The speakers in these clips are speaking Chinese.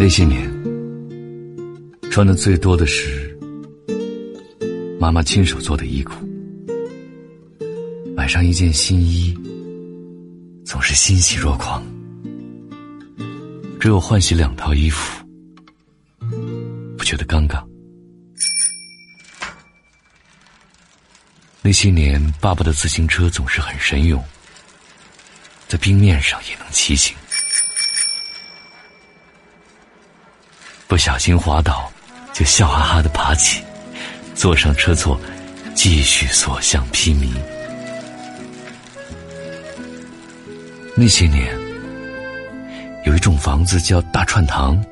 那些年，穿的最多的是妈妈亲手做的衣裤。买上一件新衣，总是欣喜若狂。只有换洗两套衣服，不觉得尴尬。那些年，爸爸的自行车总是很神勇，在冰面上也能骑行。不小心滑倒，就笑哈哈的爬起，坐上车座，继续所向披靡。那些年，有一种房子叫大串堂，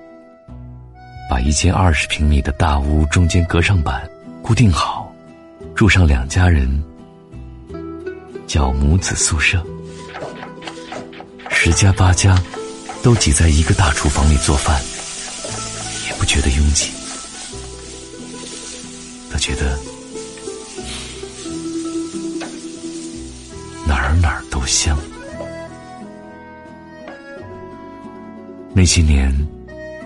把一间二十平米的大屋中间隔上板，固定好，住上两家人，叫母子宿舍。十家八家，都挤在一个大厨房里做饭。觉得拥挤，他觉得哪儿哪儿都香。那些年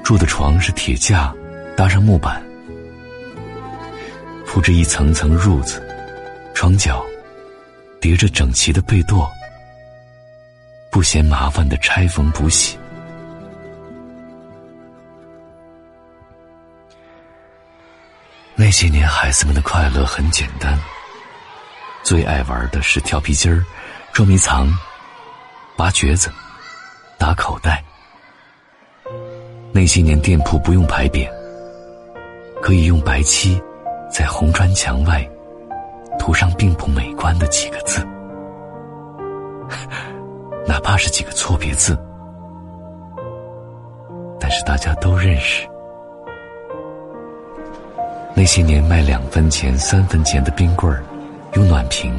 住的床是铁架，搭上木板，铺着一层层褥子，床角叠着整齐的被垛，不嫌麻烦的拆缝补洗。那些年，孩子们的快乐很简单。最爱玩的是跳皮筋儿、捉迷藏、拔橛子、打口袋。那些年，店铺不用牌匾，可以用白漆在红砖墙外涂上并不美观的几个字，哪怕是几个错别字，但是大家都认识。那些年卖两分钱、三分钱的冰棍儿，有暖瓶；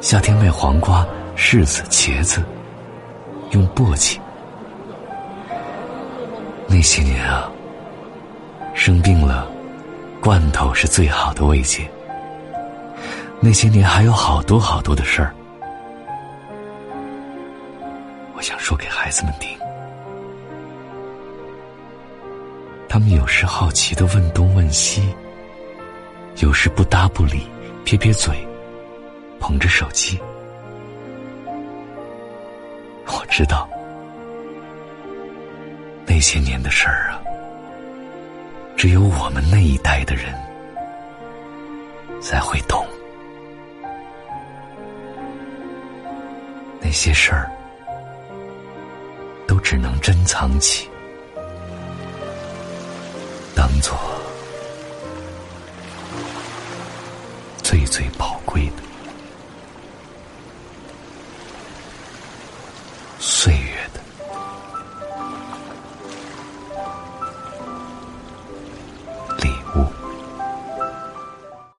夏天卖黄瓜、柿子、茄子，用簸箕。那些年啊，生病了，罐头是最好的慰藉。那些年还有好多好多的事儿，我想说给孩子们听。他们有时好奇的问东问西，有时不搭不理，撇撇嘴，捧着手机。我知道，那些年的事儿啊，只有我们那一代的人才会懂。那些事儿，都只能珍藏起。当做最最宝贵的。